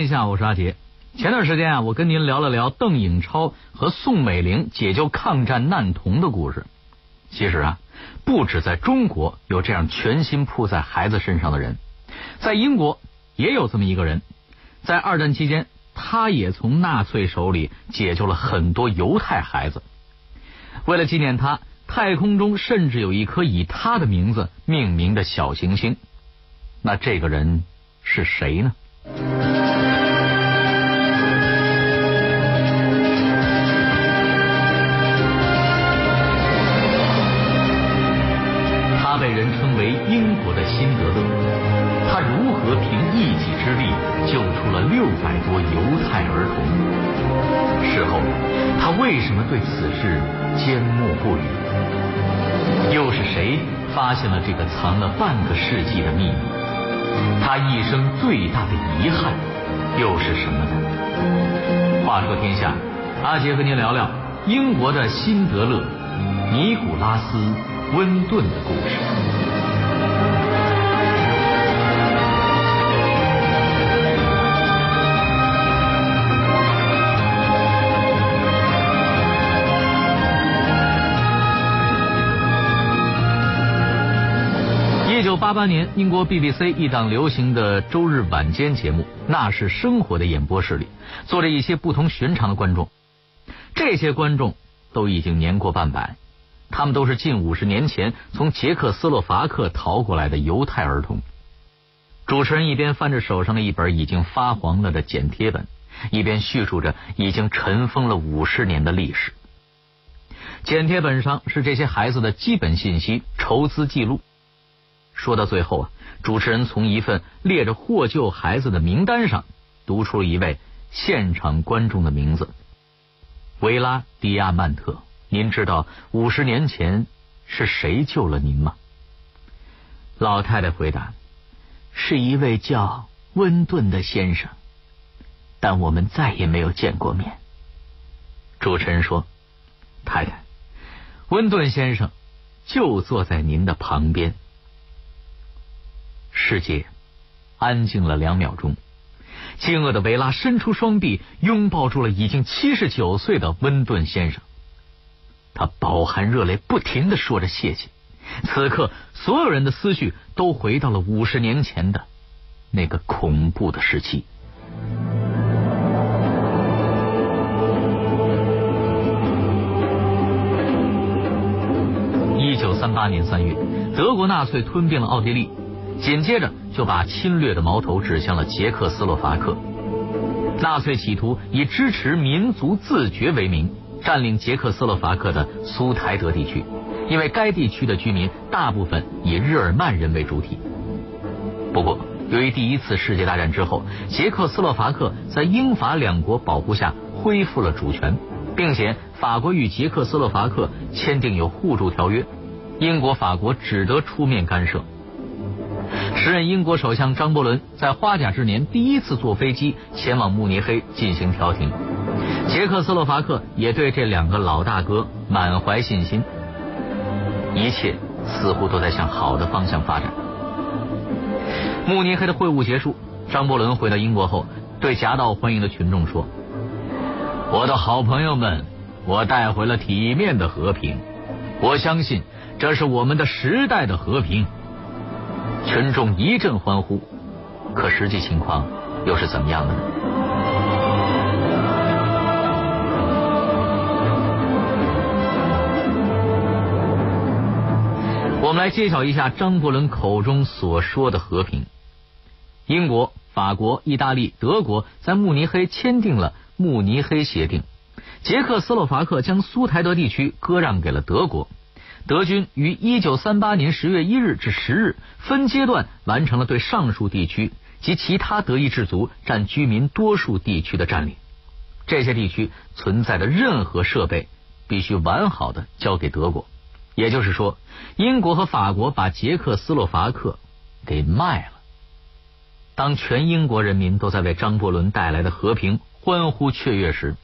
天下，我是阿杰。前段时间啊，我跟您聊了聊邓颖超和宋美龄解救抗战难童的故事。其实啊，不止在中国有这样全心扑在孩子身上的人，在英国也有这么一个人，在二战期间，他也从纳粹手里解救了很多犹太孩子。为了纪念他，太空中甚至有一颗以他的名字命名的小行星。那这个人是谁呢？他如何凭一己之力救出了六百多犹太儿童？事后，他为什么对此事缄默不语？又是谁发现了这个藏了半个世纪的秘密？他一生最大的遗憾又是什么呢？话说天下，阿杰和您聊聊英国的辛德勒、尼古拉斯·温顿的故事。一九八八年，英国 BBC 一档流行的周日晚间节目《那是生活》的演播室里，坐着一些不同寻常的观众。这些观众都已经年过半百，他们都是近五十年前从捷克斯洛伐克逃过来的犹太儿童。主持人一边翻着手上的一本已经发黄了的剪贴本，一边叙述着已经尘封了五十年的历史。剪贴本上是这些孩子的基本信息、筹资记录。说到最后啊，主持人从一份列着获救孩子的名单上读出了一位现场观众的名字——维拉迪亚曼特。您知道五十年前是谁救了您吗？老太太回答：“是一位叫温顿的先生，但我们再也没有见过面。”主持人说：“太太，温顿先生就坐在您的旁边。”世界安静了两秒钟，惊愕的维拉伸出双臂，拥抱住了已经七十九岁的温顿先生。他饱含热泪，不停的说着谢谢。此刻，所有人的思绪都回到了五十年前的那个恐怖的时期。一九三八年三月，德国纳粹吞并了奥地利。紧接着就把侵略的矛头指向了捷克斯洛伐克。纳粹企图以支持民族自决为名，占领捷克斯洛伐克的苏台德地区，因为该地区的居民大部分以日耳曼人为主体。不过，由于第一次世界大战之后，捷克斯洛伐克在英法两国保护下恢复了主权，并且法国与捷克斯洛伐克签订有互助条约，英国、法国只得出面干涉。时任英国首相张伯伦在花甲之年第一次坐飞机前往慕尼黑进行调停，捷克斯洛伐克也对这两个老大哥满怀信心，一切似乎都在向好的方向发展。慕尼黑的会晤结束，张伯伦回到英国后，对夹道欢迎的群众说：“我的好朋友们，我带回了体面的和平，我相信这是我们的时代的和平。”群众一阵欢呼，可实际情况又是怎么样的呢？我们来揭晓一下张伯伦口中所说的和平。英国、法国、意大利、德国在慕尼黑签订了《慕尼黑协定》，捷克斯洛伐克将苏台德地区割让给了德国。德军于一九三八年十月一日至十日分阶段完成了对上述地区及其他德意志族占居民多数地区的占领。这些地区存在的任何设备必须完好的交给德国。也就是说，英国和法国把捷克斯洛伐克给卖了。当全英国人民都在为张伯伦带来的和平欢呼雀跃时，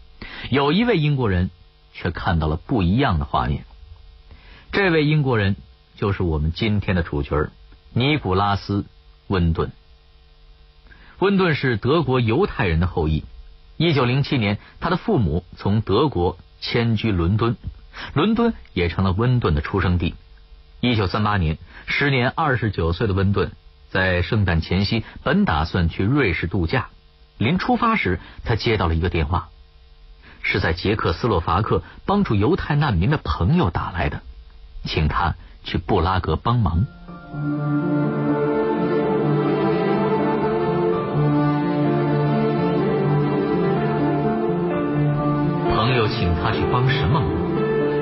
有一位英国人却看到了不一样的画面。这位英国人就是我们今天的主角尼古拉斯·温顿。温顿是德国犹太人的后裔。一九零七年，他的父母从德国迁居伦敦，伦敦也成了温顿的出生地。一九三八年，时年二十九岁的温顿在圣诞前夕，本打算去瑞士度假。临出发时，他接到了一个电话，是在捷克斯洛伐克帮助犹太难民的朋友打来的，请他去布拉格帮忙。朋友请他去帮什么忙？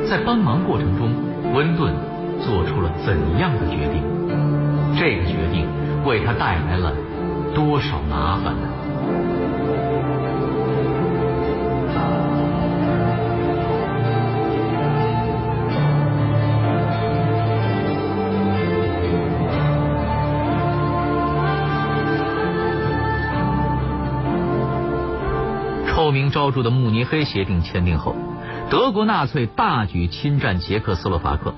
在帮忙过程中，温顿做出了怎样的决定？这个决定为他带来了多少麻烦呢？名昭著的慕尼黑协定签订后，德国纳粹大举侵占捷克斯洛伐克。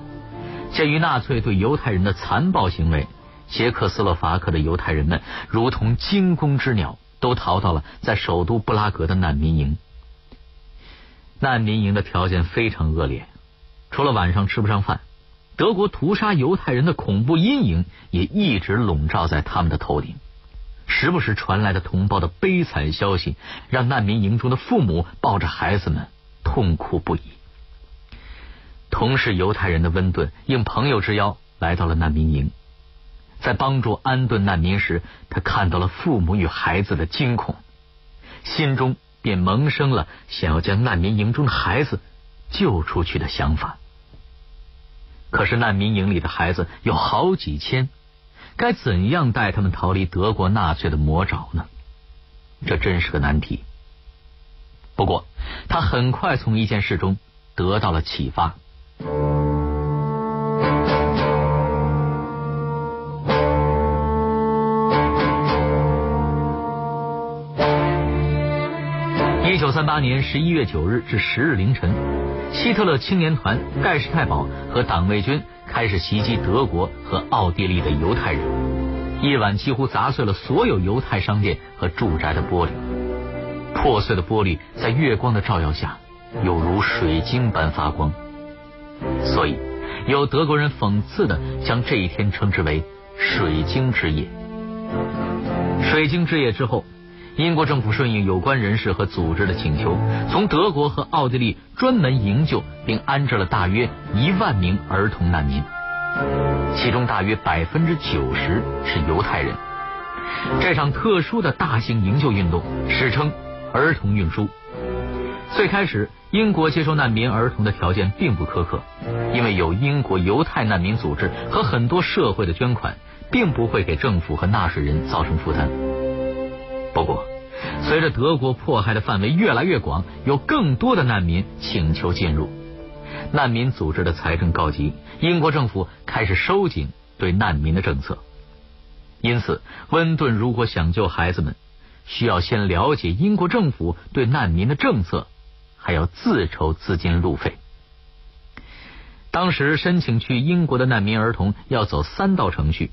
鉴于纳粹对犹太人的残暴行为，捷克斯洛伐克的犹太人们如同惊弓之鸟，都逃到了在首都布拉格的难民营。难民营的条件非常恶劣，除了晚上吃不上饭，德国屠杀犹太人的恐怖阴影也一直笼罩在他们的头顶。时不时传来的同胞的悲惨消息，让难民营中的父母抱着孩子们痛哭不已。同是犹太人的温顿应朋友之邀来到了难民营，在帮助安顿难民时，他看到了父母与孩子的惊恐，心中便萌生了想要将难民营中的孩子救出去的想法。可是难民营里的孩子有好几千。该怎样带他们逃离德国纳粹的魔爪呢？这真是个难题。不过，他很快从一件事中得到了启发。一九三八年十一月九日至十日凌晨，希特勒青年团盖世太保和党卫军。开始袭击德国和奥地利的犹太人，夜晚几乎砸碎了所有犹太商店和住宅的玻璃。破碎的玻璃在月光的照耀下，犹如水晶般发光。所以，有德国人讽刺的将这一天称之为“水晶之夜”。水晶之夜之后。英国政府顺应有关人士和组织的请求，从德国和奥地利专门营救并安置了大约一万名儿童难民，其中大约百分之九十是犹太人。这场特殊的大型营救运动史称“儿童运输”。最开始，英国接收难民儿童的条件并不苛刻，因为有英国犹太难民组织和很多社会的捐款，并不会给政府和纳税人造成负担。不过，随着德国迫害的范围越来越广，有更多的难民请求进入，难民组织的财政告急，英国政府开始收紧对难民的政策。因此，温顿如果想救孩子们，需要先了解英国政府对难民的政策，还要自筹资金路费。当时申请去英国的难民儿童要走三道程序：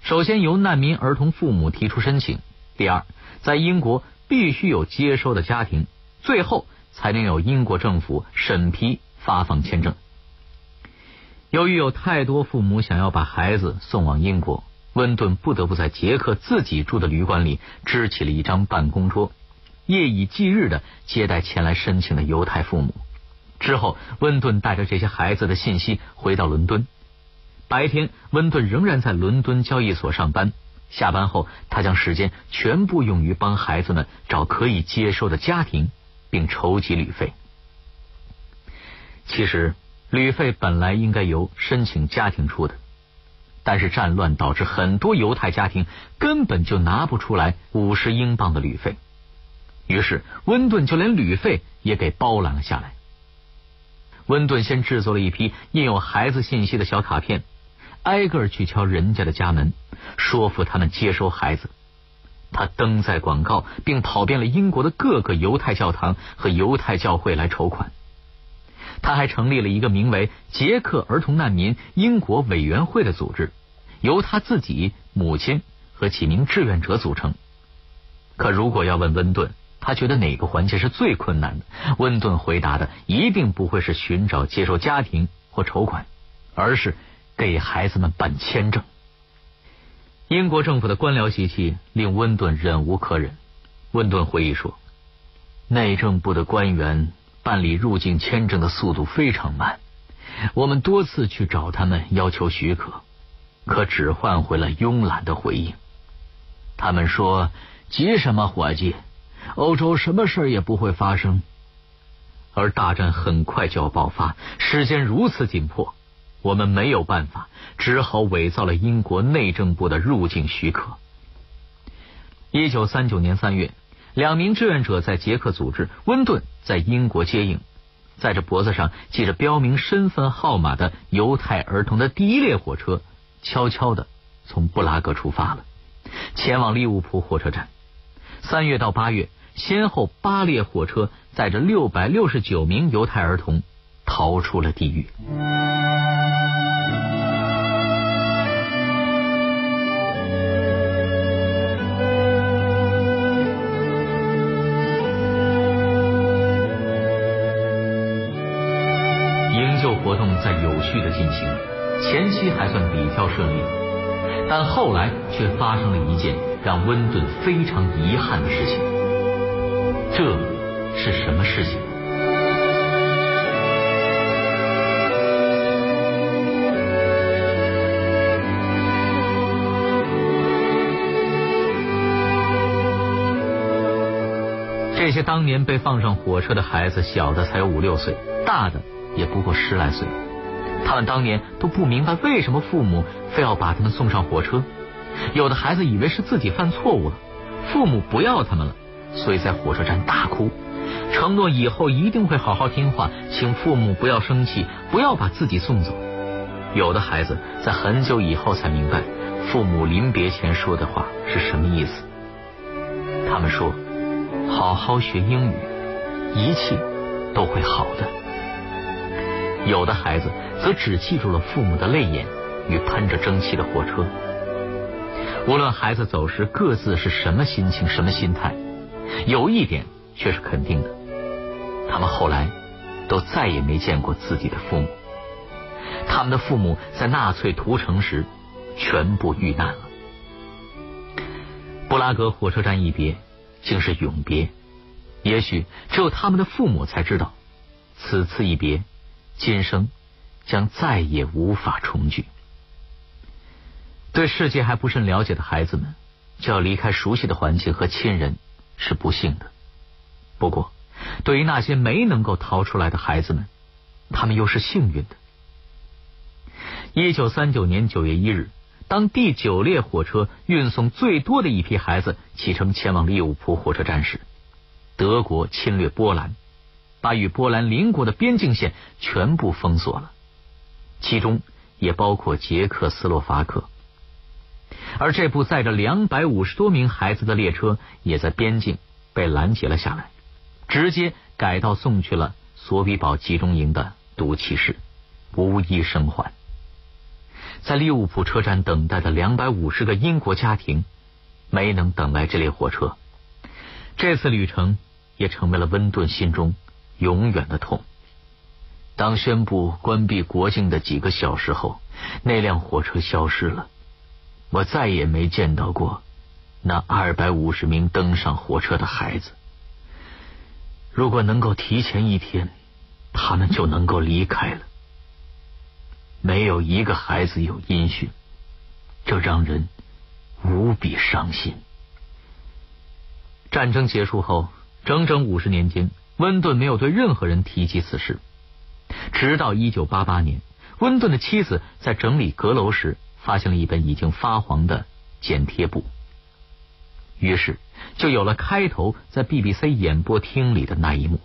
首先由难民儿童父母提出申请。第二，在英国必须有接收的家庭，最后才能有英国政府审批发放签证。由于有太多父母想要把孩子送往英国，温顿不得不在杰克自己住的旅馆里支起了一张办公桌，夜以继日的接待前来申请的犹太父母。之后，温顿带着这些孩子的信息回到伦敦。白天，温顿仍然在伦敦交易所上班。下班后，他将时间全部用于帮孩子们找可以接收的家庭，并筹集旅费。其实，旅费本来应该由申请家庭出的，但是战乱导致很多犹太家庭根本就拿不出来五十英镑的旅费，于是温顿就连旅费也给包揽了下来。温顿先制作了一批印有孩子信息的小卡片。挨个去敲人家的家门，说服他们接收孩子。他登载广告，并跑遍了英国的各个犹太教堂和犹太教会来筹款。他还成立了一个名为“捷克儿童难民英国委员会”的组织，由他自己、母亲和几名志愿者组成，可如果要问温顿，他觉得哪个环节是最困难的？温顿回答的一定不会是寻找接受家庭或筹款，而是给孩子们办签证。英国政府的官僚习气令温顿忍无可忍。温顿回忆说：“内政部的官员办理入境签证的速度非常慢，我们多次去找他们要求许可，可只换回了慵懒的回应。他们说：‘急什么，伙计？’”欧洲什么事也不会发生，而大战很快就要爆发，时间如此紧迫，我们没有办法，只好伪造了英国内政部的入境许可。一九三九年三月，两名志愿者在捷克组织，温顿在英国接应，载着脖子上系着标明身份号码的犹太儿童的第一列火车，悄悄的从布拉格出发了，前往利物浦火车站。三月到八月，先后八列火车载着六百六十九名犹太儿童逃出了地狱。进行，前期还算比较顺利，但后来却发生了一件。让温顿非常遗憾的事情，这是什么事情？这些当年被放上火车的孩子，小的才有五六岁，大的也不过十来岁。他们当年都不明白为什么父母非要把他们送上火车。有的孩子以为是自己犯错误了，父母不要他们了，所以在火车站大哭，承诺以后一定会好好听话，请父母不要生气，不要把自己送走。有的孩子在很久以后才明白，父母临别前说的话是什么意思。他们说：“好好学英语，一切都会好的。”有的孩子则只记住了父母的泪眼与喷着蒸汽的火车。无论孩子走时各自是什么心情、什么心态，有一点却是肯定的：他们后来都再也没见过自己的父母。他们的父母在纳粹屠城时全部遇难了。布拉格火车站一别，竟是永别。也许只有他们的父母才知道，此次一别，今生将再也无法重聚。对世界还不甚了解的孩子们，就要离开熟悉的环境和亲人，是不幸的。不过，对于那些没能够逃出来的孩子们，他们又是幸运的。一九三九年九月一日，当第九列火车运送最多的一批孩子启程前往利物浦火车站时，德国侵略波兰，把与波兰邻国的边境线全部封锁了，其中也包括捷克斯洛伐克。而这部载着两百五十多名孩子的列车，也在边境被拦截了下来，直接改道送去了索比堡集中营的毒气室，无一生还。在利物浦车站等待的两百五十个英国家庭，没能等来这列火车。这次旅程也成为了温顿心中永远的痛。当宣布关闭国境的几个小时后，那辆火车消失了。我再也没见到过那二百五十名登上火车的孩子。如果能够提前一天，他们就能够离开了。没有一个孩子有音讯，这让人无比伤心。战争结束后，整整五十年间，温顿没有对任何人提及此事。直到一九八八年，温顿的妻子在整理阁楼时。发现了一本已经发黄的剪贴簿，于是就有了开头在 BBC 演播厅里的那一幕。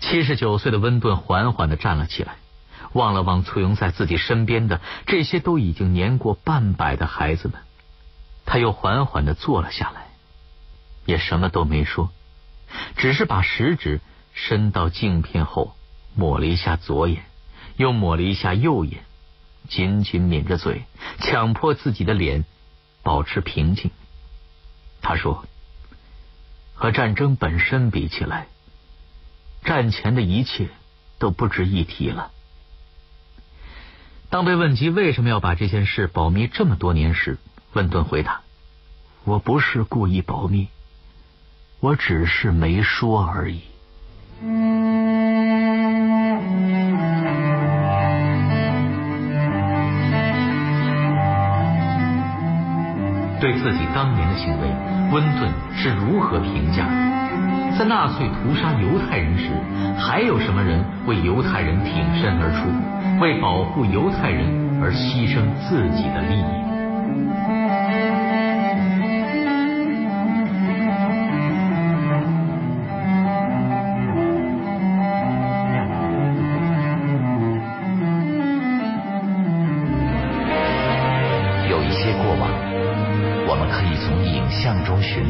七十九岁的温顿缓缓的站了起来，望了望簇拥在自己身边的这些都已经年过半百的孩子们，他又缓缓的坐了下来，也什么都没说，只是把食指伸到镜片后，抹了一下左眼，又抹了一下右眼。紧紧抿着嘴，强迫自己的脸保持平静。他说：“和战争本身比起来，战前的一切都不值一提了。当被问及为什么要把这件事保密这么多年时，温顿回答：“我不是故意保密，我只是没说而已。”对自己当年的行为，温顿是如何评价？在纳粹屠杀犹太人时，还有什么人为犹太人挺身而出，为保护犹太人而牺牲自己的利益？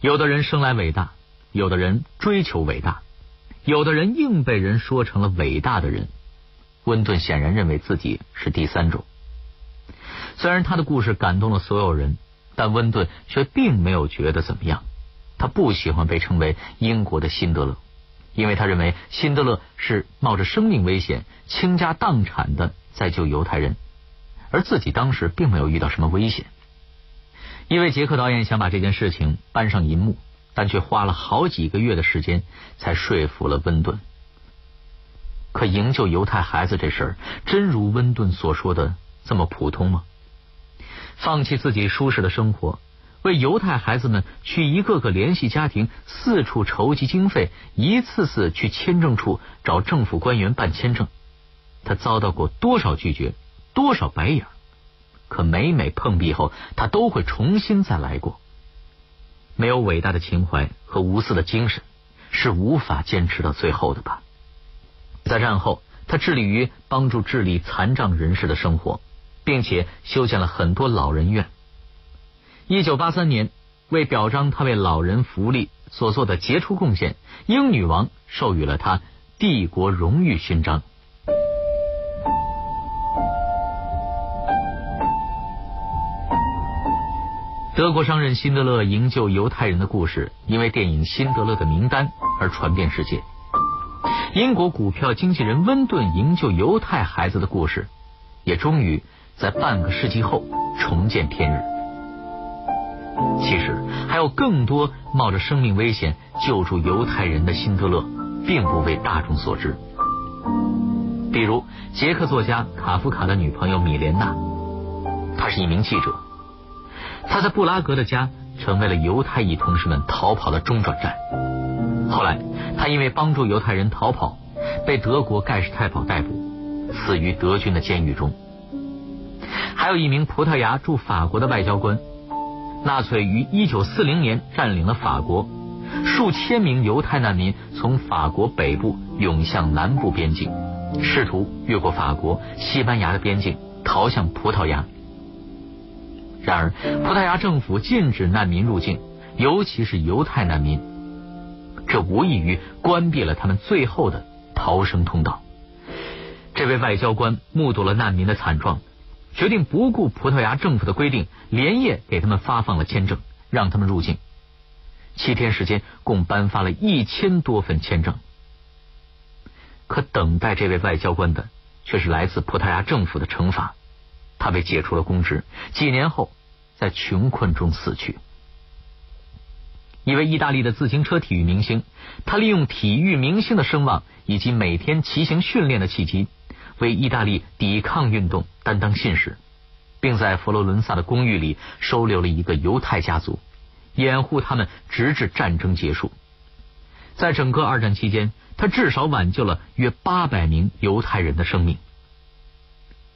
有的人生来伟大，有的人追求伟大。有的人硬被人说成了伟大的人，温顿显然认为自己是第三种。虽然他的故事感动了所有人，但温顿却并没有觉得怎么样。他不喜欢被称为英国的辛德勒，因为他认为辛德勒是冒着生命危险、倾家荡产的在救犹太人，而自己当时并没有遇到什么危险。因为杰克导演想把这件事情搬上银幕。但却花了好几个月的时间才说服了温顿。可营救犹太孩子这事儿，真如温顿所说的这么普通吗？放弃自己舒适的生活，为犹太孩子们去一个个联系家庭，四处筹集经费，一次次去签证处找政府官员办签证，他遭到过多少拒绝，多少白眼？可每每碰壁后，他都会重新再来过。没有伟大的情怀和无私的精神，是无法坚持到最后的吧？在战后，他致力于帮助智力残障人士的生活，并且修建了很多老人院。一九八三年，为表彰他为老人福利所做的杰出贡献，英女王授予了他帝国荣誉勋章。德国商人辛德勒营救犹太人的故事，因为电影《辛德勒的名单》而传遍世界。英国股票经纪人温顿营救犹太孩子的故事，也终于在半个世纪后重见天日。其实，还有更多冒着生命危险救助犹太人的辛德勒，并不为大众所知。比如，捷克作家卡夫卡的女朋友米莲娜，她是一名记者。他在布拉格的家成为了犹太裔同事们逃跑的中转站。后来，他因为帮助犹太人逃跑，被德国盖世太保逮捕，死于德军的监狱中。还有一名葡萄牙驻法国的外交官，纳粹于一九四零年占领了法国，数千名犹太难民从法国北部涌向南部边境，试图越过法国、西班牙的边境逃向葡萄牙。然而，葡萄牙政府禁止难民入境，尤其是犹太难民，这无异于关闭了他们最后的逃生通道。这位外交官目睹了难民的惨状，决定不顾葡萄牙政府的规定，连夜给他们发放了签证，让他们入境。七天时间，共颁发了一千多份签证。可等待这位外交官的，却是来自葡萄牙政府的惩罚，他被解除了公职。几年后。在穷困中死去。一位意大利的自行车体育明星，他利用体育明星的声望以及每天骑行训练的契机，为意大利抵抗运动担当信使，并在佛罗伦萨的公寓里收留了一个犹太家族，掩护他们直至战争结束。在整个二战期间，他至少挽救了约八百名犹太人的生命。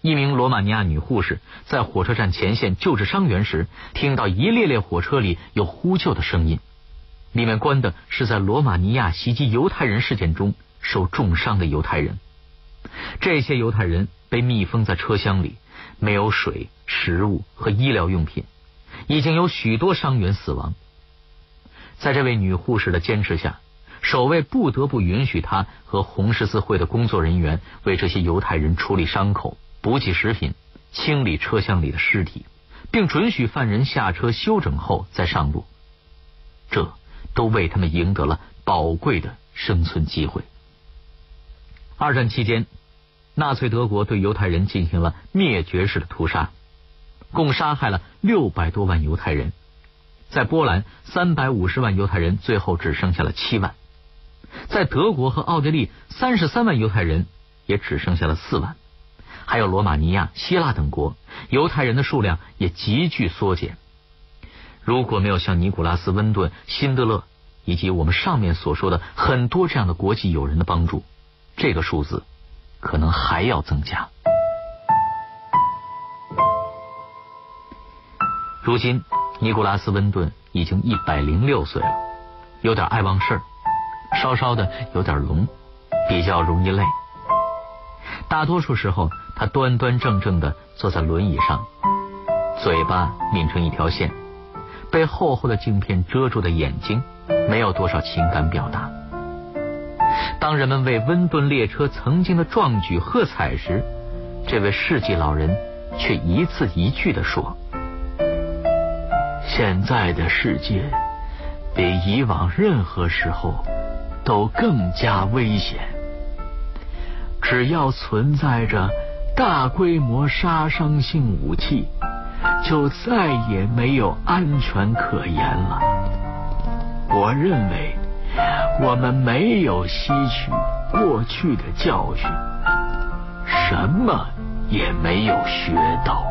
一名罗马尼亚女护士在火车站前线救治伤员时，听到一列列火车里有呼救的声音，里面关的是在罗马尼亚袭击犹太人事件中受重伤的犹太人。这些犹太人被密封在车厢里，没有水、食物和医疗用品，已经有许多伤员死亡。在这位女护士的坚持下，守卫不得不允许她和红十字会的工作人员为这些犹太人处理伤口、补给食品、清理车厢里的尸体，并准许犯人下车休整后再上路。这都为他们赢得了宝贵的生存机会。二战期间，纳粹德国对犹太人进行了灭绝式的屠杀，共杀害了六百多万犹太人。在波兰，三百五十万犹太人最后只剩下了七万；在德国和奥地利，三十三万犹太人也只剩下了四万。还有罗马尼亚、希腊等国，犹太人的数量也急剧缩减。如果没有像尼古拉斯·温顿、辛德勒以及我们上面所说的很多这样的国际友人的帮助，这个数字可能还要增加。如今，尼古拉斯·温顿已经一百零六岁了，有点爱忘事儿，稍稍的有点聋，比较容易累。大多数时候，他端端正正的坐在轮椅上，嘴巴抿成一条线。被厚厚的镜片遮住的眼睛，没有多少情感表达。当人们为温顿列车曾经的壮举喝彩时，这位世纪老人却一字一句的说：“现在的世界比以往任何时候都更加危险。只要存在着大规模杀伤性武器。”就再也没有安全可言了。我认为我们没有吸取过去的教训，什么也没有学到。